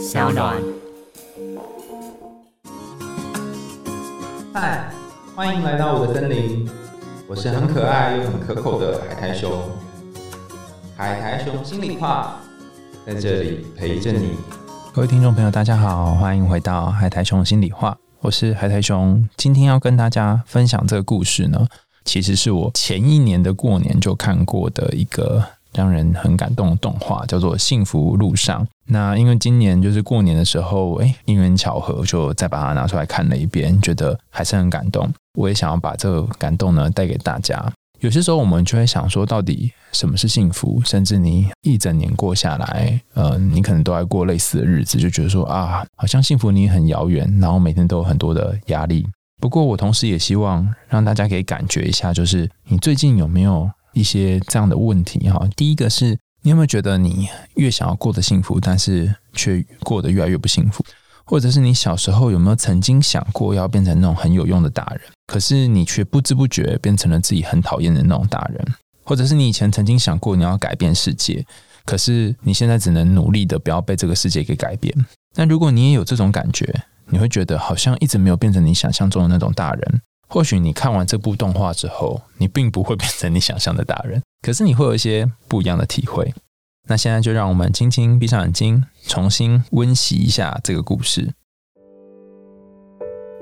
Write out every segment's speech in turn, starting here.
小暖。嗨，欢迎来到我的森林，我是很可爱又很可口的海苔熊。海苔熊心里话，在这里陪着你。各位听众朋友，大家好，欢迎回到海苔熊心里话，我是海苔熊。今天要跟大家分享这个故事呢，其实是我前一年的过年就看过的一个。让人很感动的动画叫做《幸福路上》。那因为今年就是过年的时候，哎，因缘巧合，就再把它拿出来看了一遍，觉得还是很感动。我也想要把这个感动呢带给大家。有些时候我们就会想说，到底什么是幸福？甚至你一整年过下来，呃，你可能都在过类似的日子，就觉得说啊，好像幸福你很遥远，然后每天都有很多的压力。不过我同时也希望让大家可以感觉一下，就是你最近有没有？一些这样的问题哈，第一个是你有没有觉得你越想要过得幸福，但是却过得越来越不幸福？或者是你小时候有没有曾经想过要变成那种很有用的大人，可是你却不知不觉变成了自己很讨厌的那种大人？或者是你以前曾经想过你要改变世界，可是你现在只能努力的不要被这个世界给改变？那如果你也有这种感觉，你会觉得好像一直没有变成你想象中的那种大人。或许你看完这部动画之后，你并不会变成你想象的大人，可是你会有一些不一样的体会。那现在就让我们轻轻闭上眼睛，重新温习一下这个故事。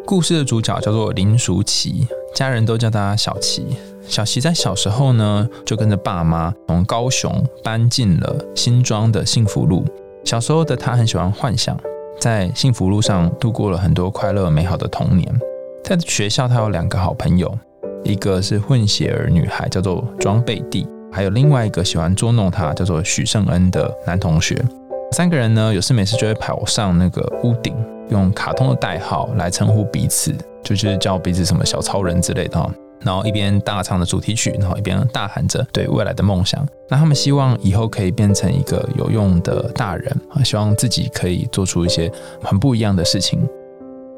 故事的主角叫做林淑琪，家人都叫他小琪。小琪在小时候呢，就跟着爸妈从高雄搬进了新庄的幸福路。小时候的他很喜欢幻想，在幸福路上度过了很多快乐美好的童年。在学校，他有两个好朋友，一个是混血儿女孩，叫做庄贝蒂，还有另外一个喜欢捉弄他，叫做许胜恩的男同学。三个人呢，有事没事就会跑上那个屋顶，用卡通的代号来称呼彼此，就是叫彼此什么小超人之类的。然后一边大唱的主题曲，然后一边大喊着对未来的梦想。那他们希望以后可以变成一个有用的大人啊，希望自己可以做出一些很不一样的事情。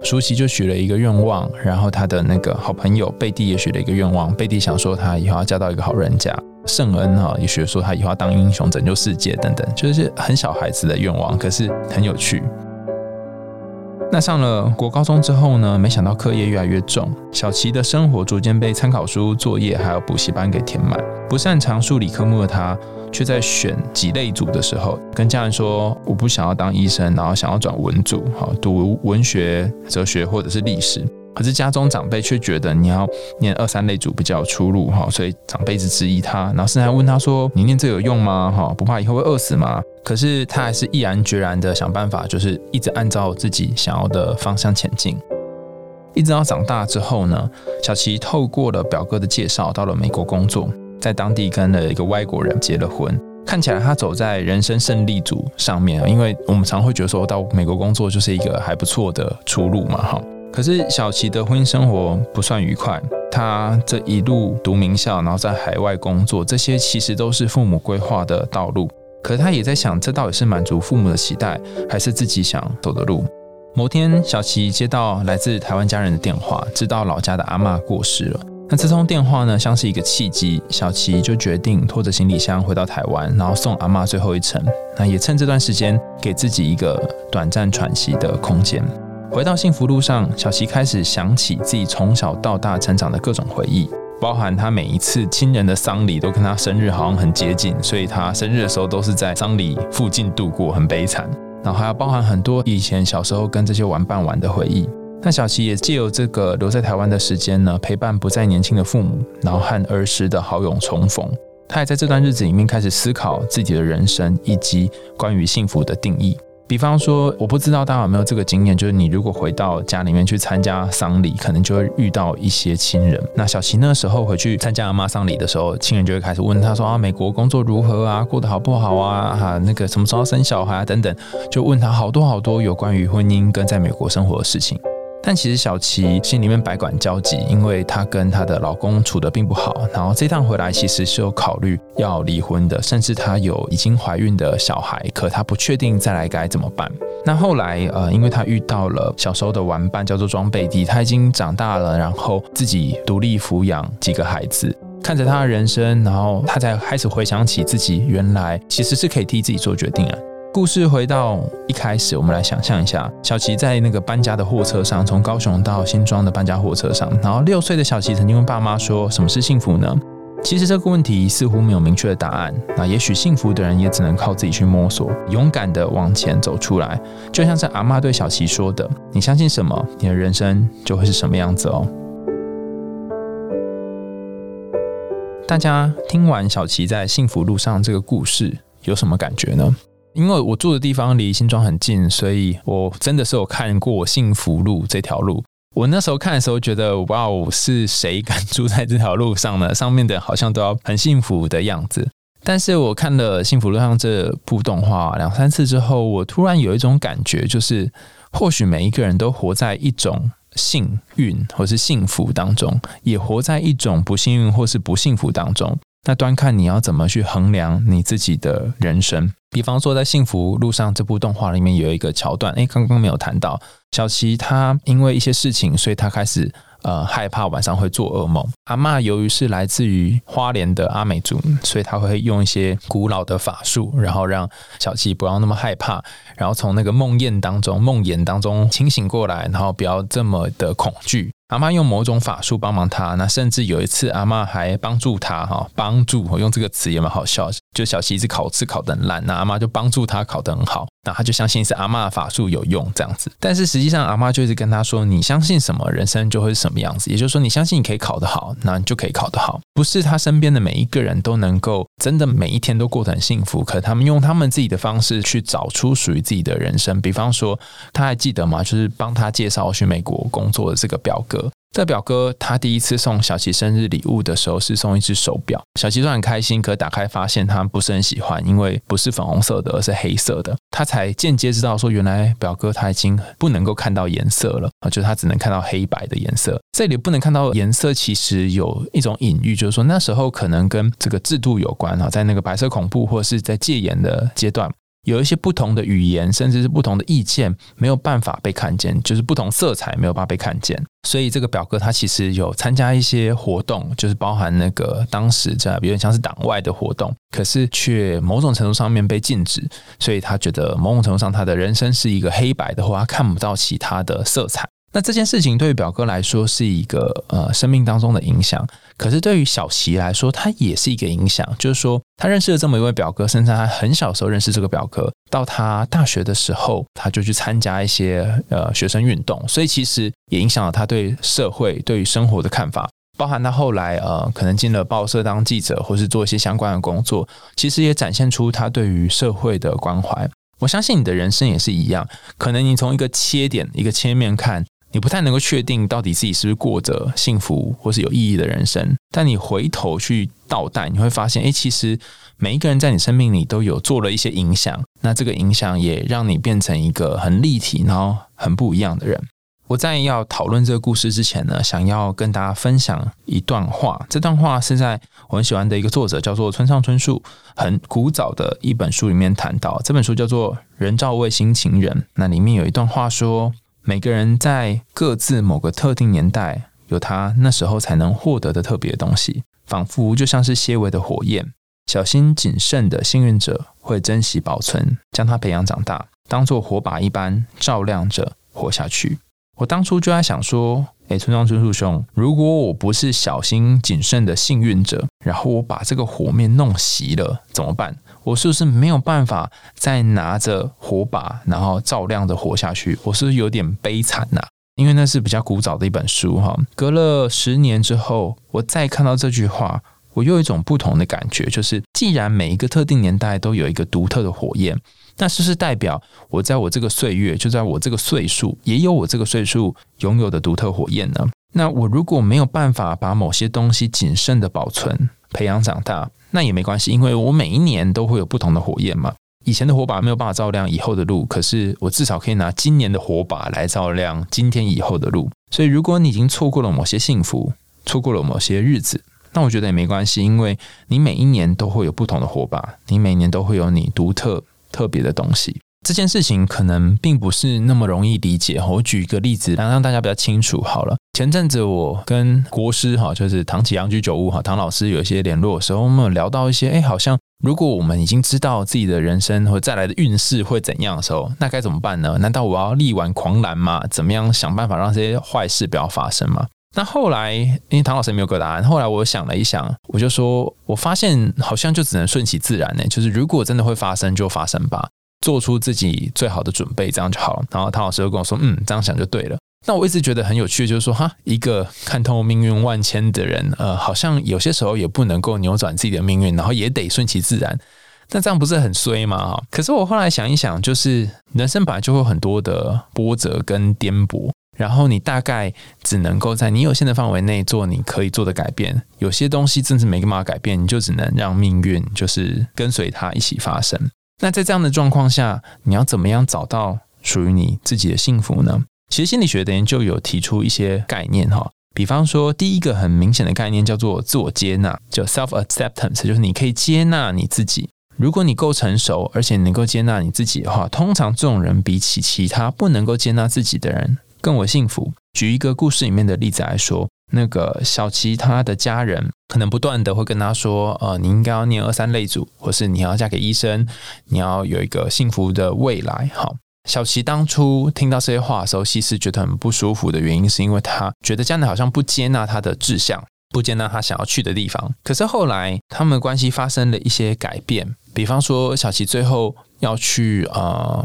舒淇就许了一个愿望，然后他的那个好朋友贝蒂也许了一个愿望。贝蒂想说他以后要嫁到一个好人家。圣恩哈也许说他以后要当英雄，拯救世界等等，就是很小孩子的愿望，可是很有趣。那上了国高中之后呢？没想到课业越来越重，小琪的生活逐渐被参考书、作业还有补习班给填满。不擅长数理科目的他。却在选几类组的时候，跟家人说我不想要当医生，然后想要转文组，好读文学、哲学或者是历史。可是家中长辈却觉得你要念二三类组比较有出路，哈，所以长辈一直质疑他，然后甚至还问他说：“你念这有用吗？哈，不怕以后会饿死吗？”可是他还是毅然决然的想办法，就是一直按照自己想要的方向前进。一直到长大之后呢，小琪透过了表哥的介绍，到了美国工作。在当地跟了一个外国人结了婚，看起来他走在人生胜利组上面，因为我们常会觉得说到美国工作就是一个还不错的出路嘛，哈。可是小琪的婚姻生活不算愉快，他这一路读名校，然后在海外工作，这些其实都是父母规划的道路。可是他也在想，这到底是满足父母的期待，还是自己想走的路？某天，小琪接到来自台湾家人的电话，知道老家的阿妈过世了。那这通电话呢，像是一个契机，小琪就决定拖着行李箱回到台湾，然后送阿妈最后一程。那也趁这段时间，给自己一个短暂喘息的空间。回到幸福路上，小琪开始想起自己从小到大成长的各种回忆，包含他每一次亲人的丧礼都跟他生日好像很接近，所以他生日的时候都是在丧礼附近度过，很悲惨。然后还要包含很多以前小时候跟这些玩伴玩的回忆。那小琪也借由这个留在台湾的时间呢，陪伴不再年轻的父母，然后和儿时的好友重逢。他也在这段日子里面开始思考自己的人生以及关于幸福的定义。比方说，我不知道大家有没有这个经验，就是你如果回到家里面去参加丧礼，可能就会遇到一些亲人。那小琪那时候回去参加阿妈丧礼的时候，亲人就会开始问他说：“啊，美国工作如何啊？过得好不好啊？哈，那个什么时候生小孩啊？等等，就问他好多好多有关于婚姻跟在美国生活的事情。”但其实小琪心里面百感交集，因为她跟她的老公处的并不好，然后这趟回来其实是有考虑要离婚的，甚至她有已经怀孕的小孩，可她不确定再来该怎么办。那后来呃，因为她遇到了小时候的玩伴叫做庄贝蒂，她已经长大了，然后自己独立抚养几个孩子，看着她的人生，然后她才开始回想起自己原来其实是可以替自己做决定啊。故事回到一开始，我们来想象一下，小琪在那个搬家的货车上，从高雄到新庄的搬家货车上，然后六岁的小琪曾经问爸妈说：“什么是幸福呢？”其实这个问题似乎没有明确的答案。那也许幸福的人也只能靠自己去摸索，勇敢的往前走出来。就像是阿妈对小琪说的：“你相信什么，你的人生就会是什么样子哦。”大家听完小琪在幸福路上这个故事，有什么感觉呢？因为我住的地方离新庄很近，所以我真的是有看过幸福路这条路。我那时候看的时候，觉得哇哦，是谁敢住在这条路上呢？上面的好像都要很幸福的样子。但是我看了《幸福路上》这部动画两三次之后，我突然有一种感觉，就是或许每一个人都活在一种幸运或是幸福当中，也活在一种不幸运或是不幸福当中。那端看你要怎么去衡量你自己的人生。比方说，在《幸福路上》这部动画里面有一个桥段，诶，刚刚没有谈到，小琪他因为一些事情，所以他开始。呃，害怕晚上会做噩梦。阿妈由于是来自于花莲的阿美族，所以他会用一些古老的法术，然后让小七不要那么害怕，然后从那个梦魇当中、梦魇当中清醒过来，然后不要这么的恐惧。阿妈用某种法术帮忙他，那甚至有一次阿妈还帮助他哈，帮助我用这个词也蛮好笑，就小七一直考试考得很烂，那阿妈就帮助他考得很好，那他就相信是阿妈的法术有用这样子。但是实际上阿妈就一直跟他说，你相信什么，人生就会是什么样子。也就是说，你相信你可以考得好，那你就可以考得好。不是他身边的每一个人都能够真的每一天都过得很幸福，可他们用他们自己的方式去找出属于自己的人生。比方说，他还记得吗？就是帮他介绍去美国工作的这个表哥。这表哥他第一次送小琪生日礼物的时候是送一只手表，小琪就很开心，可打开发现他不是很喜欢，因为不是粉红色的，而是黑色的。他才间接知道说，原来表哥他已经不能够看到颜色了啊，就是他只能看到黑白的颜色。这里不能看到颜色，其实有一种隐喻，就是说那时候可能跟这个制度有关啊，在那个白色恐怖或是在戒严的阶段。有一些不同的语言，甚至是不同的意见，没有办法被看见，就是不同色彩没有办法被看见。所以这个表哥他其实有参加一些活动，就是包含那个当时在有点像是党外的活动，可是却某种程度上面被禁止。所以他觉得某种程度上他的人生是一个黑白的话，他看不到其他的色彩。那这件事情对于表哥来说是一个呃生命当中的影响，可是对于小琪来说，他也是一个影响。就是说，他认识了这么一位表哥，甚至他很小时候认识这个表哥，到他大学的时候，他就去参加一些呃学生运动，所以其实也影响了他对社会、对于生活的看法。包含他后来呃可能进了报社当记者，或是做一些相关的工作，其实也展现出他对于社会的关怀。我相信你的人生也是一样，可能你从一个切点、一个切面看。你不太能够确定到底自己是不是过着幸福或是有意义的人生，但你回头去倒带，你会发现，哎，其实每一个人在你生命里都有做了一些影响，那这个影响也让你变成一个很立体，然后很不一样的人。我在要讨论这个故事之前呢，想要跟大家分享一段话。这段话是在我很喜欢的一个作者叫做村上春树，很古早的一本书里面谈到。这本书叫做《人造卫星情人》，那里面有一段话说。每个人在各自某个特定年代，有他那时候才能获得的特别的东西，仿佛就像是些微的火焰。小心谨慎的幸运者会珍惜保存，将它培养长大，当做火把一般照亮着活下去。我当初就在想说，诶，村上春树兄，如果我不是小心谨慎的幸运者，然后我把这个火面弄熄了，怎么办？我是不是没有办法再拿着火把，然后照亮的活下去？我是不是有点悲惨呐？因为那是比较古早的一本书哈。隔了十年之后，我再看到这句话，我又有一种不同的感觉，就是既然每一个特定年代都有一个独特的火焰，那是不是代表我在我这个岁月，就在我这个岁数，也有我这个岁数拥有的独特火焰呢？那我如果没有办法把某些东西谨慎的保存、培养长大，那也没关系，因为我每一年都会有不同的火焰嘛。以前的火把没有办法照亮以后的路，可是我至少可以拿今年的火把来照亮今天以后的路。所以，如果你已经错过了某些幸福，错过了某些日子，那我觉得也没关系，因为你每一年都会有不同的火把，你每年都会有你独特特别的东西。这件事情可能并不是那么容易理解。我举一个例子，让让大家比较清楚。好了，前阵子我跟国师哈，就是唐启阳居酒屋哈，唐老师有一些联络的时候，我们有聊到一些，哎，好像如果我们已经知道自己的人生或再来的运势会怎样的时候，那该怎么办呢？难道我要力挽狂澜吗？怎么样想办法让这些坏事不要发生吗？那后来，因为唐老师没有给答案，后来我想了一想，我就说，我发现好像就只能顺其自然呢。就是如果真的会发生，就发生吧，做出自己最好的准备，这样就好了。然后唐老师又跟我说，嗯，这样想就对了。那我一直觉得很有趣，就是说，哈，一个看透命运万千的人，呃，好像有些时候也不能够扭转自己的命运，然后也得顺其自然。那这样不是很衰吗？哈，可是我后来想一想，就是人生本来就会很多的波折跟颠簸，然后你大概只能够在你有限的范围内做你可以做的改变。有些东西真是没办法改变，你就只能让命运就是跟随它一起发生。那在这样的状况下，你要怎么样找到属于你自己的幸福呢？其实心理学的研究有提出一些概念哈，比方说第一个很明显的概念叫做自我接纳，叫 self acceptance，就是你可以接纳你自己。如果你够成熟，而且能够接纳你自己的话，通常这种人比起其他不能够接纳自己的人更为幸福。举一个故事里面的例子来说，那个小琪他的家人可能不断的会跟他说，呃，你应该要念二三类组，或是你要嫁给医生，你要有一个幸福的未来，好。小琪当初听到这些话的时候，其实觉得很不舒服的原因，是因为他觉得家人好像不接纳他的志向，不接纳他想要去的地方。可是后来，他们的关系发生了一些改变，比方说，小琪最后要去呃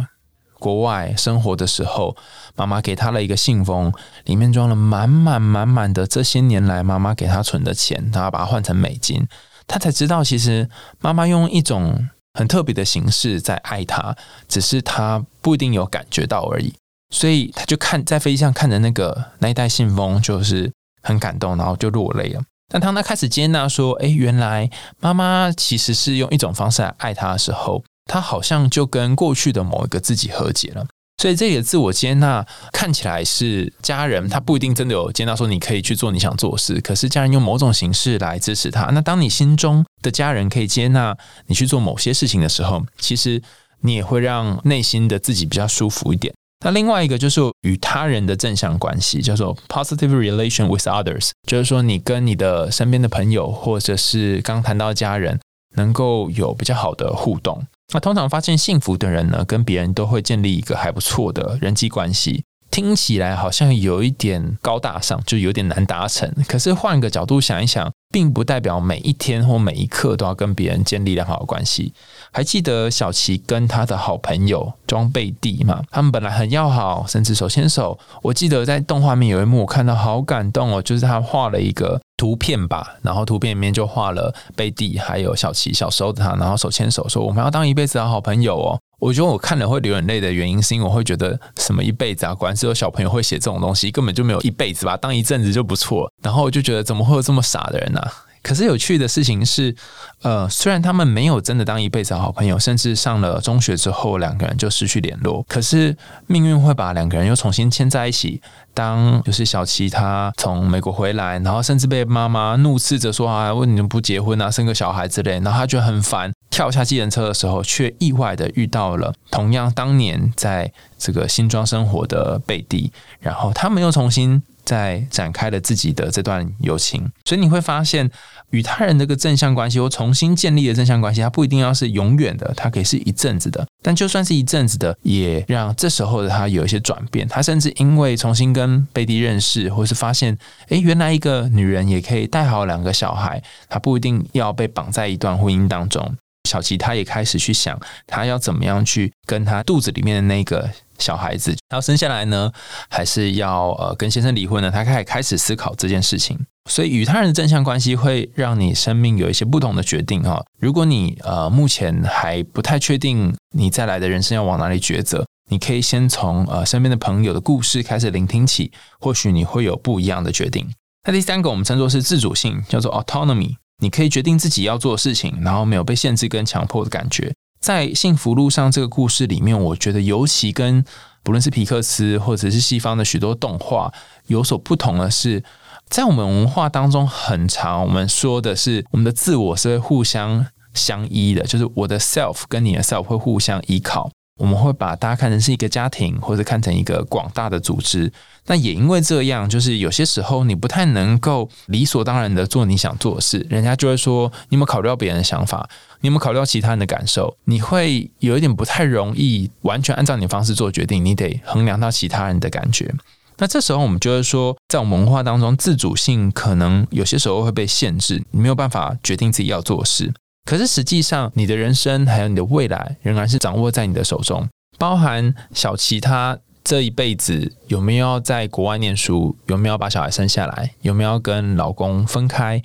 国外生活的时候，妈妈给他了一个信封，里面装了满满满满的这些年来妈妈给他存的钱，他把它换成美金，他才知道，其实妈妈用一种。很特别的形式在爱他，只是他不一定有感觉到而已。所以他就看在飞机上看着那个那一袋信封，就是很感动，然后就落泪了。但当他开始接纳说：“哎，原来妈妈其实是用一种方式来爱他的时候，他好像就跟过去的某一个自己和解了。”所以这个自我接纳看起来是家人，他不一定真的有接纳说你可以去做你想做的事，可是家人用某种形式来支持他。那当你心中的家人可以接纳你去做某些事情的时候，其实你也会让内心的自己比较舒服一点。那另外一个就是与他人的正向关系，叫做 positive relation with others，就是说你跟你的身边的朋友或者是刚谈到家人能够有比较好的互动。那通常发现幸福的人呢，跟别人都会建立一个还不错的人际关系。听起来好像有一点高大上，就有点难达成。可是换个角度想一想，并不代表每一天或每一刻都要跟别人建立良好的关系。还记得小琪跟他的好朋友庄贝蒂吗？他们本来很要好，甚至手牵手。我记得在动画面有一幕，我看到好感动哦，就是他画了一个图片吧，然后图片里面就画了贝蒂还有小琪小时候的他，然后手牵手说：“我们要当一辈子的好朋友哦。”我觉得我看了会流眼泪的原因，是因为我会觉得什么一辈子啊，果然是有小朋友会写这种东西，根本就没有一辈子吧，当一阵子就不错。然后我就觉得怎么会有这么傻的人呢？可是有趣的事情是，呃，虽然他们没有真的当一辈子好朋友，甚至上了中学之后两个人就失去联络，可是命运会把两个人又重新牵在一起。当就是小琪他从美国回来，然后甚至被妈妈怒斥着说啊，问你们不结婚啊，生个小孩之类，然后他觉得很烦，跳下计程车的时候，却意外的遇到了同样当年在这个新庄生活的贝蒂，然后他们又重新。在展开了自己的这段友情，所以你会发现，与他人这个正向关系或重新建立的正向关系，它不一定要是永远的，它可以是一阵子的。但就算是一阵子的，也让这时候的他有一些转变。他甚至因为重新跟贝蒂认识，或是发现，诶，原来一个女人也可以带好两个小孩，她不一定要被绑在一段婚姻当中。小琪他也开始去想，他要怎么样去跟他肚子里面的那个小孩子，然后生下来呢，还是要呃跟先生离婚呢？他开始开始思考这件事情。所以与他人的正向关系会让你生命有一些不同的决定哈。如果你呃目前还不太确定你再来的人生要往哪里抉择，你可以先从呃身边的朋友的故事开始聆听起，或许你会有不一样的决定。那第三个我们称作是自主性，叫做 autonomy。你可以决定自己要做的事情，然后没有被限制跟强迫的感觉。在幸福路上这个故事里面，我觉得尤其跟不论是皮克斯或者是西方的许多动画有所不同的是，在我们文化当中，很长我们说的是我们的自我是会互相相依的，就是我的 self 跟你的 self 会互相依靠。我们会把大家看成是一个家庭，或者看成一个广大的组织。那也因为这样，就是有些时候你不太能够理所当然的做你想做的事，人家就会说你有没有考虑到别人的想法，你有没有考虑到其他人的感受？你会有一点不太容易完全按照你的方式做决定，你得衡量到其他人的感觉。那这时候我们就会说，在我们文化当中，自主性可能有些时候会被限制，你没有办法决定自己要做事。可是实际上，你的人生还有你的未来，仍然是掌握在你的手中，包含小琪他。这一辈子有没有要在国外念书？有没有把小孩生下来？有没有跟老公分开？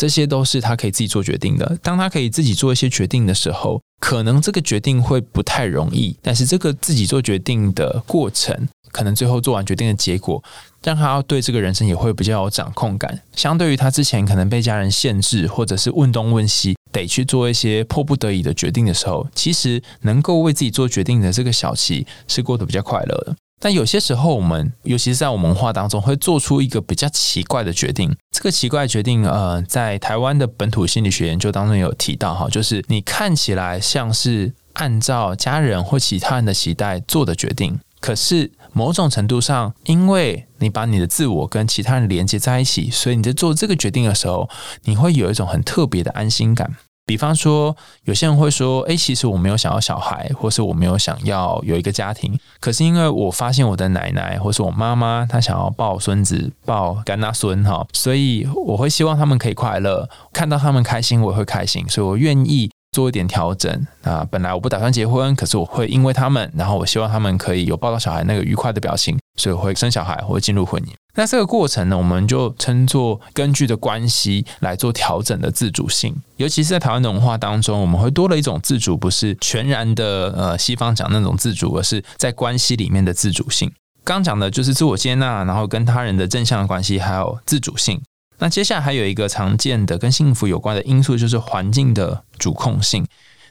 这些都是他可以自己做决定的。当他可以自己做一些决定的时候，可能这个决定会不太容易，但是这个自己做决定的过程，可能最后做完决定的结果。让他对这个人生也会比较有掌控感，相对于他之前可能被家人限制，或者是问东问西，得去做一些迫不得已的决定的时候，其实能够为自己做决定的这个小琪是过得比较快乐的。但有些时候，我们尤其是在我们文化当中，会做出一个比较奇怪的决定。这个奇怪决定，呃，在台湾的本土心理学研究当中有提到，哈，就是你看起来像是按照家人或其他人的期待做的决定。可是某种程度上，因为你把你的自我跟其他人连接在一起，所以你在做这个决定的时候，你会有一种很特别的安心感。比方说，有些人会说：“诶，其实我没有想要小孩，或是我没有想要有一个家庭。可是因为我发现我的奶奶或是我妈妈，她想要抱孙子、抱干那孙哈，所以我会希望他们可以快乐，看到他们开心，我也会开心，所以我愿意。”做一点调整啊！本来我不打算结婚，可是我会因为他们，然后我希望他们可以有抱到小孩那个愉快的表情，所以会生小孩或进入婚姻。那这个过程呢，我们就称作根据的关系来做调整的自主性。尤其是在台湾的文化当中，我们会多了一种自主，不是全然的呃西方讲那种自主，而是在关系里面的自主性。刚讲的就是自我接纳，然后跟他人的正向关系，还有自主性。那接下来还有一个常见的跟幸福有关的因素，就是环境的主控性。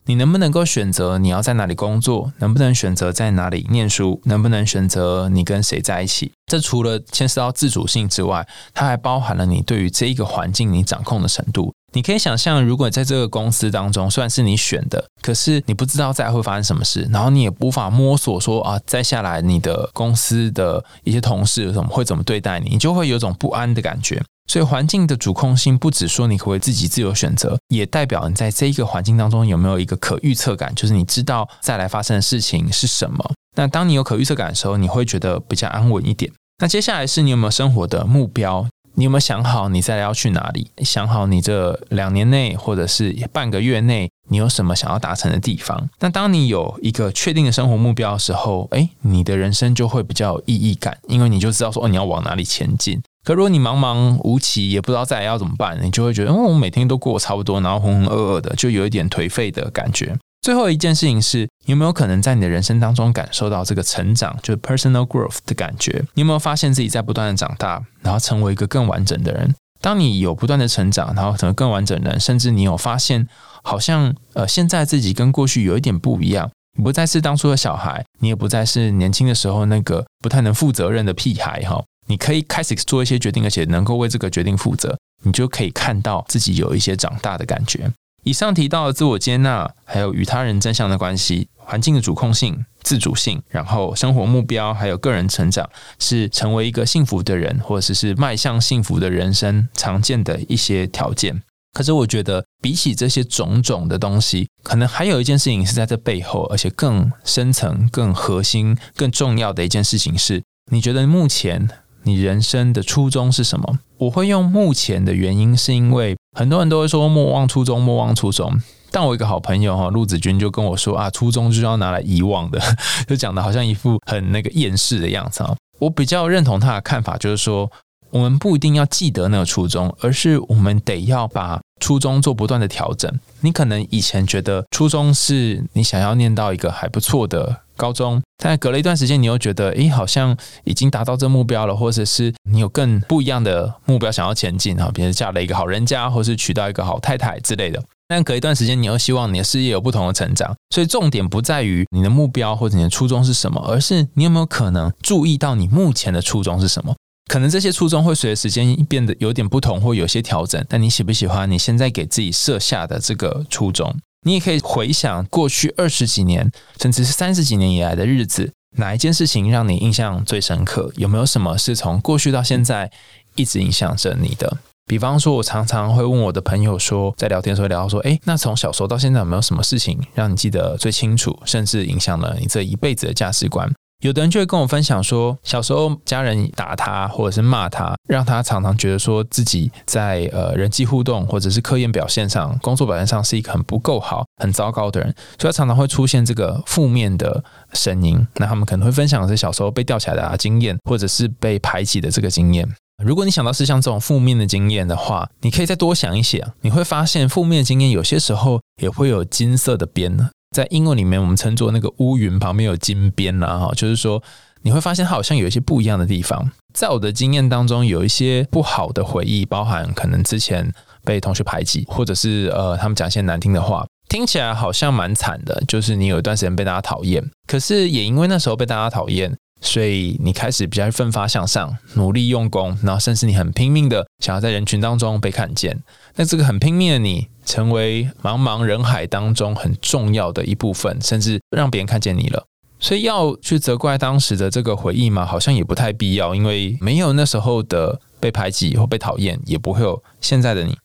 你能不能够选择你要在哪里工作？能不能选择在哪里念书？能不能选择你跟谁在一起？这除了牵涉到自主性之外，它还包含了你对于这一个环境你掌控的程度。你可以想象，如果在这个公司当中，虽然是你选的，可是你不知道再会发生什么事，然后你也无法摸索说啊，再下来你的公司的一些同事怎么会怎么对待你，你就会有种不安的感觉。所以环境的主控性不只说你可以自己自由选择，也代表你在这一个环境当中有没有一个可预测感，就是你知道再来发生的事情是什么。那当你有可预测感的时候，你会觉得比较安稳一点。那接下来是你有没有生活的目标？你有没有想好你再来要去哪里？想好你这两年内或者是半个月内你有什么想要达成的地方？那当你有一个确定的生活目标的时候，诶，你的人生就会比较有意义感，因为你就知道说哦，你要往哪里前进。可如果你茫茫无期，也不知道再来要怎么办，你就会觉得，哦，我每天都过差不多，然后浑浑噩噩的，就有一点颓废的感觉。最后一件事情是，你有没有可能在你的人生当中感受到这个成长，就是 personal growth 的感觉？你有没有发现自己在不断的长大，然后成为一个更完整的人？当你有不断的成长，然后成为更完整的人，甚至你有发现，好像呃，现在自己跟过去有一点不一样，你不再是当初的小孩，你也不再是年轻的时候那个不太能负责任的屁孩，哈。你可以开始做一些决定，而且能够为这个决定负责，你就可以看到自己有一些长大的感觉。以上提到的自我接纳，还有与他人正向的关系、环境的主控性、自主性，然后生活目标，还有个人成长，是成为一个幸福的人，或者是迈向幸福的人生常见的一些条件。可是，我觉得比起这些种种的东西，可能还有一件事情是在这背后，而且更深层、更核心、更重要的一件事情是，你觉得目前。你人生的初衷是什么？我会用目前的原因，是因为很多人都会说莫忘初衷，莫忘初衷。但我一个好朋友哈，陆子君就跟我说啊，初衷就是要拿来遗忘的，就讲的好像一副很那个厌世的样子啊。我比较认同他的看法，就是说我们不一定要记得那个初衷，而是我们得要把初衷做不断的调整。你可能以前觉得初衷是你想要念到一个还不错的。高中，但隔了一段时间，你又觉得，诶，好像已经达到这目标了，或者是你有更不一样的目标想要前进啊，比如嫁了一个好人家，或是娶到一个好太太之类的。但隔一段时间，你又希望你的事业有不同的成长，所以重点不在于你的目标或者你的初衷是什么，而是你有没有可能注意到你目前的初衷是什么？可能这些初衷会随着时间变得有点不同，或有些调整，但你喜不喜欢你现在给自己设下的这个初衷？你也可以回想过去二十几年，甚至是三十几年以来的日子，哪一件事情让你印象最深刻？有没有什么是从过去到现在一直影响着你的？比方说，我常常会问我的朋友说，在聊天的时候聊到说，哎，那从小时候到现在有没有什么事情让你记得最清楚，甚至影响了你这一辈子的价值观？有的人就会跟我分享说，小时候家人打他或者是骂他，让他常常觉得说自己在呃人际互动或者是科研表现上、工作表现上是一个很不够好、很糟糕的人，所以他常常会出现这个负面的声音。那他们可能会分享的是小时候被吊起来的经验，或者是被排挤的这个经验。如果你想到是像这种负面的经验的话，你可以再多想一想，你会发现负面经验有些时候也会有金色的边呢。在英文里面，我们称作那个乌云旁边有金边啦，哈，就是说你会发现它好像有一些不一样的地方。在我的经验当中，有一些不好的回忆，包含可能之前被同学排挤，或者是呃他们讲一些难听的话，听起来好像蛮惨的。就是你有一段时间被大家讨厌，可是也因为那时候被大家讨厌。所以你开始比较奋发向上，努力用功，然后甚至你很拼命的想要在人群当中被看见。那这个很拼命的你，成为茫茫人海当中很重要的一部分，甚至让别人看见你了。所以要去责怪当时的这个回忆嘛？好像也不太必要，因为没有那时候的被排挤或被讨厌，也不会有现在的你。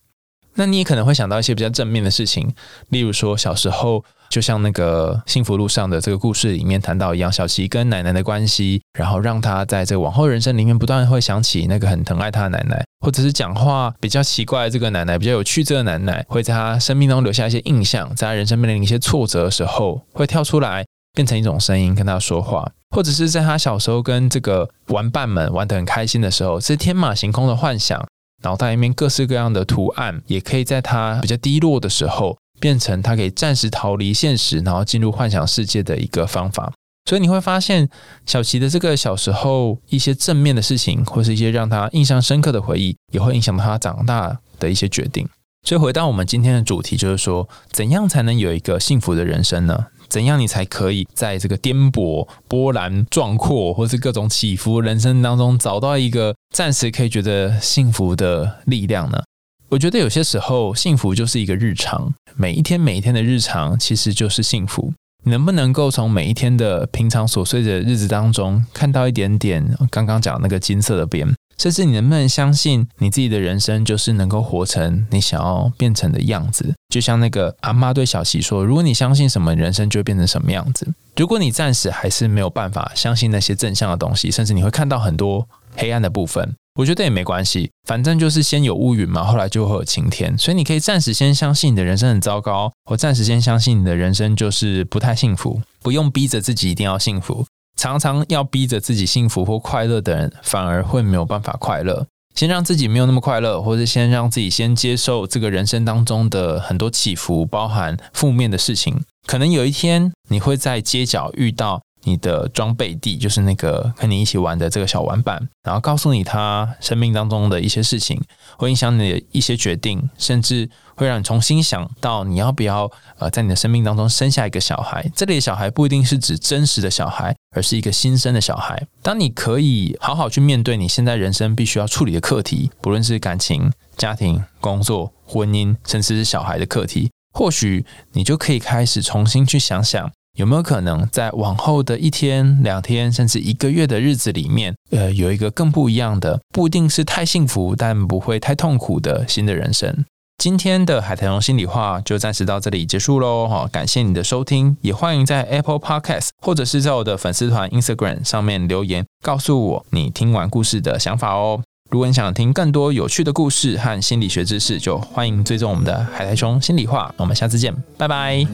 那你也可能会想到一些比较正面的事情，例如说小时候。就像那个幸福路上的这个故事里面谈到一样，小琪跟奶奶的关系，然后让他在这往后人生里面不断会想起那个很疼爱他的奶奶，或者是讲话比较奇怪的这个奶奶，比较有趣这个奶奶，会在他生命中留下一些印象，在他人生面临一些挫折的时候，会跳出来变成一种声音跟他说话，或者是在他小时候跟这个玩伴们玩得很开心的时候，是天马行空的幻想，脑袋里面各式各样的图案，也可以在他比较低落的时候。变成他可以暂时逃离现实，然后进入幻想世界的一个方法。所以你会发现，小琪的这个小时候一些正面的事情，或是一些让他印象深刻的回忆，也会影响到他长大的一些决定。所以回到我们今天的主题，就是说，怎样才能有一个幸福的人生呢？怎样你才可以在这个颠簸、波澜壮阔，或是各种起伏人生当中，找到一个暂时可以觉得幸福的力量呢？我觉得有些时候，幸福就是一个日常，每一天每一天的日常其实就是幸福。能不能够从每一天的平常琐碎的日子当中，看到一点点刚刚讲那个金色的边？甚至你能不能相信你自己的人生就是能够活成你想要变成的样子？就像那个阿妈对小琪说：“如果你相信什么，人生就会变成什么样子。如果你暂时还是没有办法相信那些正向的东西，甚至你会看到很多黑暗的部分。”我觉得也没关系，反正就是先有乌云嘛，后来就会有晴天。所以你可以暂时先相信你的人生很糟糕，或暂时先相信你的人生就是不太幸福，不用逼着自己一定要幸福。常常要逼着自己幸福或快乐的人，反而会没有办法快乐。先让自己没有那么快乐，或者先让自己先接受这个人生当中的很多起伏，包含负面的事情。可能有一天你会在街角遇到。你的装备地就是那个跟你一起玩的这个小玩伴，然后告诉你他生命当中的一些事情，会影响你的一些决定，甚至会让你重新想到你要不要呃在你的生命当中生下一个小孩。这里的小孩不一定是指真实的小孩，而是一个新生的小孩。当你可以好好去面对你现在人生必须要处理的课题，不论是感情、家庭、工作、婚姻，甚至是小孩的课题，或许你就可以开始重新去想想。有没有可能在往后的一天、两天，甚至一个月的日子里面，呃，有一个更不一样的，不一定是太幸福，但不会太痛苦的新的人生？今天的海苔熊心里话就暂时到这里结束喽，哈！感谢你的收听，也欢迎在 Apple Podcast 或者是在我的粉丝团 Instagram 上面留言，告诉我你听完故事的想法哦。如果你想听更多有趣的故事和心理学知识，就欢迎追踪我们的海苔熊心里话。我们下次见，拜拜。